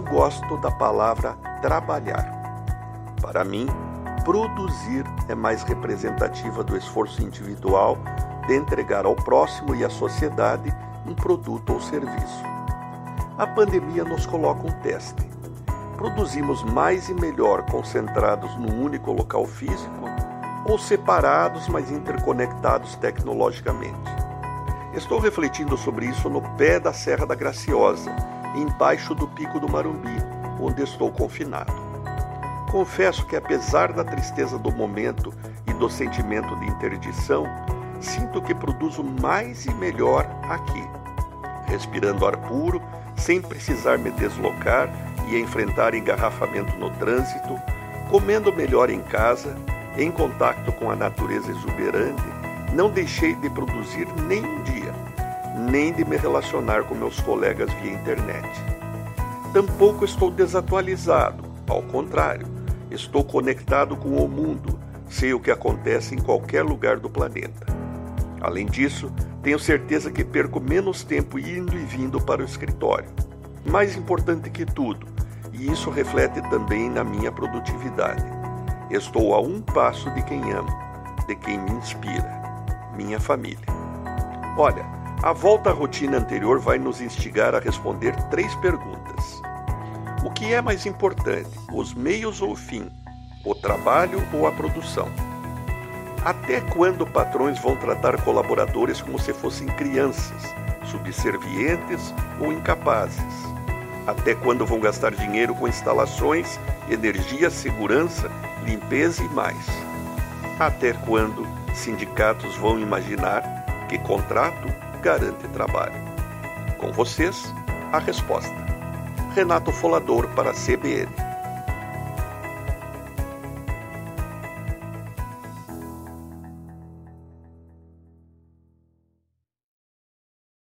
gosto da palavra trabalhar. Para mim, produzir é mais representativa do esforço individual de entregar ao próximo e à sociedade um produto ou serviço. A pandemia nos coloca um teste. Produzimos mais e melhor concentrados num único local físico ou separados, mas interconectados tecnologicamente? Estou refletindo sobre isso no pé da Serra da Graciosa, embaixo do Pico do Marumbi, onde estou confinado. Confesso que, apesar da tristeza do momento e do sentimento de interdição, sinto que produzo mais e melhor aqui, respirando ar puro, sem precisar me deslocar e enfrentar engarrafamento no trânsito, comendo melhor em casa, em contato com a natureza exuberante, não deixei de produzir nem um dia, nem de me relacionar com meus colegas via internet. Tampouco estou desatualizado, ao contrário, estou conectado com o mundo, sei o que acontece em qualquer lugar do planeta. Além disso, tenho certeza que perco menos tempo indo e vindo para o escritório. Mais importante que tudo, e isso reflete também na minha produtividade. Estou a um passo de quem amo, de quem me inspira, minha família. Olha, a volta à rotina anterior vai nos instigar a responder três perguntas. O que é mais importante, os meios ou o fim? O trabalho ou a produção? Até quando patrões vão tratar colaboradores como se fossem crianças, subservientes ou incapazes? Até quando vão gastar dinheiro com instalações, energia, segurança, limpeza e mais? Até quando sindicatos vão imaginar que contrato garante trabalho? Com vocês, a resposta. Renato Folador para a CBN.